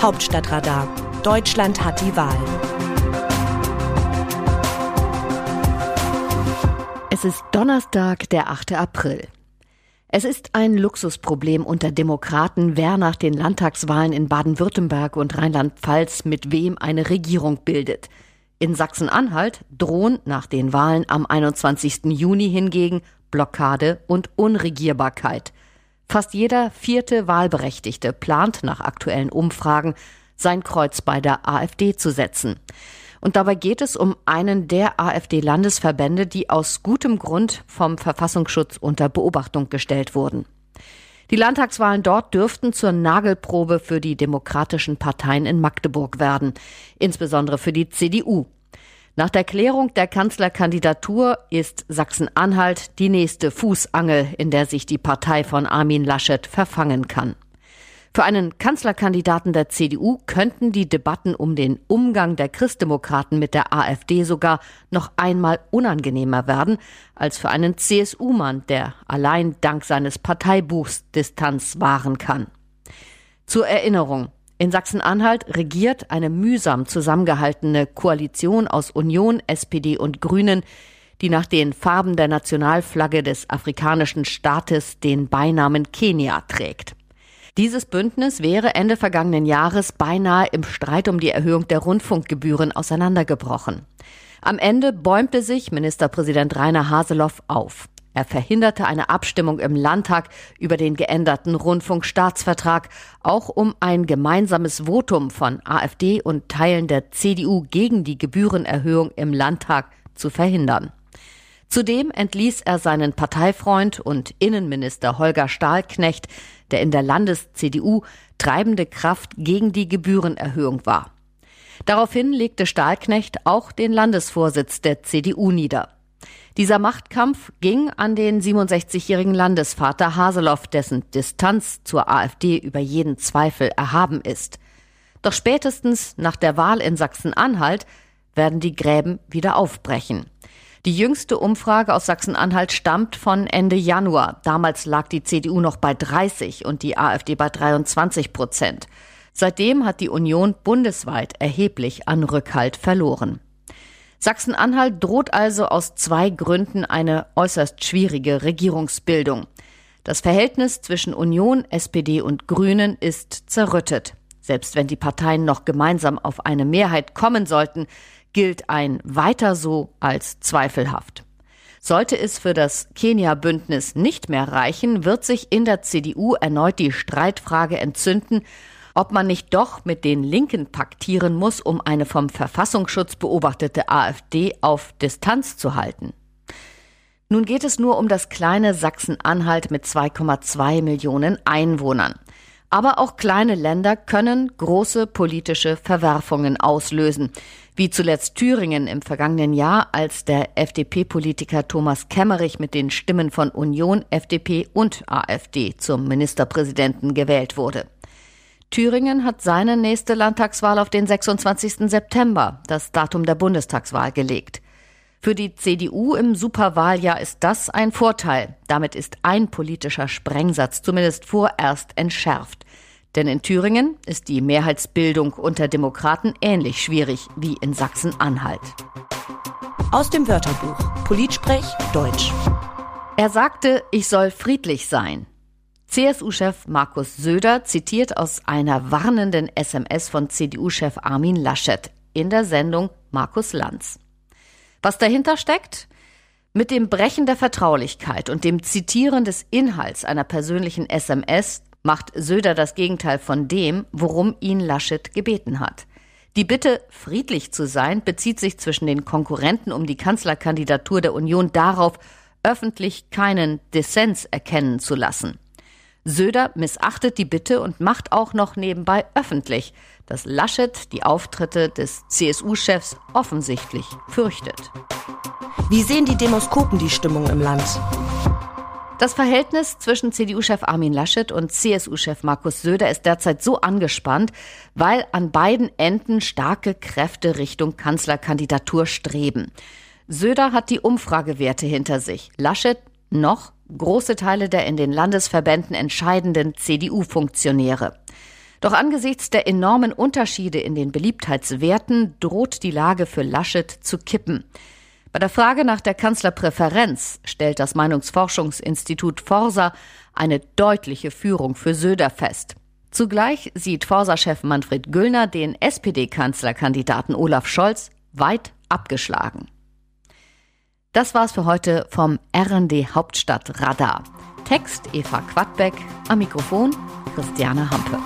Hauptstadtradar. Deutschland hat die Wahl. Es ist Donnerstag, der 8. April. Es ist ein Luxusproblem unter Demokraten, wer nach den Landtagswahlen in Baden-Württemberg und Rheinland-Pfalz mit wem eine Regierung bildet. In Sachsen-Anhalt drohen nach den Wahlen am 21. Juni hingegen Blockade und Unregierbarkeit. Fast jeder vierte Wahlberechtigte plant nach aktuellen Umfragen, sein Kreuz bei der AfD zu setzen. Und dabei geht es um einen der AfD-Landesverbände, die aus gutem Grund vom Verfassungsschutz unter Beobachtung gestellt wurden. Die Landtagswahlen dort dürften zur Nagelprobe für die demokratischen Parteien in Magdeburg werden, insbesondere für die CDU. Nach der Klärung der Kanzlerkandidatur ist Sachsen-Anhalt die nächste Fußangel, in der sich die Partei von Armin Laschet verfangen kann. Für einen Kanzlerkandidaten der CDU könnten die Debatten um den Umgang der Christdemokraten mit der AfD sogar noch einmal unangenehmer werden als für einen CSU-Mann, der allein dank seines Parteibuchs Distanz wahren kann. Zur Erinnerung, in Sachsen-Anhalt regiert eine mühsam zusammengehaltene Koalition aus Union, SPD und Grünen, die nach den Farben der Nationalflagge des afrikanischen Staates den Beinamen Kenia trägt. Dieses Bündnis wäre Ende vergangenen Jahres beinahe im Streit um die Erhöhung der Rundfunkgebühren auseinandergebrochen. Am Ende bäumte sich Ministerpräsident Rainer Haseloff auf. Er verhinderte eine Abstimmung im Landtag über den geänderten Rundfunkstaatsvertrag, auch um ein gemeinsames Votum von AfD und Teilen der CDU gegen die Gebührenerhöhung im Landtag zu verhindern. Zudem entließ er seinen Parteifreund und Innenminister Holger Stahlknecht, der in der Landes-CDU treibende Kraft gegen die Gebührenerhöhung war. Daraufhin legte Stahlknecht auch den Landesvorsitz der CDU nieder. Dieser Machtkampf ging an den 67-jährigen Landesvater Haseloff, dessen Distanz zur AfD über jeden Zweifel erhaben ist. Doch spätestens nach der Wahl in Sachsen-Anhalt werden die Gräben wieder aufbrechen. Die jüngste Umfrage aus Sachsen-Anhalt stammt von Ende Januar. Damals lag die CDU noch bei 30 und die AfD bei 23 Prozent. Seitdem hat die Union bundesweit erheblich an Rückhalt verloren. Sachsen-Anhalt droht also aus zwei Gründen eine äußerst schwierige Regierungsbildung. Das Verhältnis zwischen Union, SPD und Grünen ist zerrüttet. Selbst wenn die Parteien noch gemeinsam auf eine Mehrheit kommen sollten, gilt ein weiter so als zweifelhaft. Sollte es für das Kenia-Bündnis nicht mehr reichen, wird sich in der CDU erneut die Streitfrage entzünden, ob man nicht doch mit den Linken paktieren muss, um eine vom Verfassungsschutz beobachtete AfD auf Distanz zu halten. Nun geht es nur um das kleine Sachsen-Anhalt mit 2,2 Millionen Einwohnern. Aber auch kleine Länder können große politische Verwerfungen auslösen, wie zuletzt Thüringen im vergangenen Jahr, als der FDP-Politiker Thomas Kemmerich mit den Stimmen von Union, FDP und AfD zum Ministerpräsidenten gewählt wurde. Thüringen hat seine nächste Landtagswahl auf den 26. September, das Datum der Bundestagswahl, gelegt. Für die CDU im Superwahljahr ist das ein Vorteil. Damit ist ein politischer Sprengsatz zumindest vorerst entschärft. Denn in Thüringen ist die Mehrheitsbildung unter Demokraten ähnlich schwierig wie in Sachsen-Anhalt. Aus dem Wörterbuch Politsprech Deutsch. Er sagte, ich soll friedlich sein. CSU-Chef Markus Söder zitiert aus einer warnenden SMS von CDU-Chef Armin Laschet in der Sendung Markus Lanz. Was dahinter steckt? Mit dem Brechen der Vertraulichkeit und dem Zitieren des Inhalts einer persönlichen SMS macht Söder das Gegenteil von dem, worum ihn Laschet gebeten hat. Die Bitte, friedlich zu sein, bezieht sich zwischen den Konkurrenten um die Kanzlerkandidatur der Union darauf, öffentlich keinen Dissens erkennen zu lassen. Söder missachtet die Bitte und macht auch noch nebenbei öffentlich, dass Laschet die Auftritte des CSU-Chefs offensichtlich fürchtet. Wie sehen die Demoskopen die Stimmung im Land? Das Verhältnis zwischen CDU-Chef Armin Laschet und CSU-Chef Markus Söder ist derzeit so angespannt, weil an beiden Enden starke Kräfte Richtung Kanzlerkandidatur streben. Söder hat die Umfragewerte hinter sich. Laschet noch große Teile der in den Landesverbänden entscheidenden CDU-Funktionäre. Doch angesichts der enormen Unterschiede in den Beliebtheitswerten droht die Lage für Laschet zu kippen. Bei der Frage nach der Kanzlerpräferenz stellt das Meinungsforschungsinstitut Forsa eine deutliche Führung für Söder fest. Zugleich sieht Forsa-Chef Manfred Güllner den SPD-Kanzlerkandidaten Olaf Scholz weit abgeschlagen. Das war's für heute vom RND Hauptstadt Radar. Text Eva Quadbeck, am Mikrofon Christiane Hampe.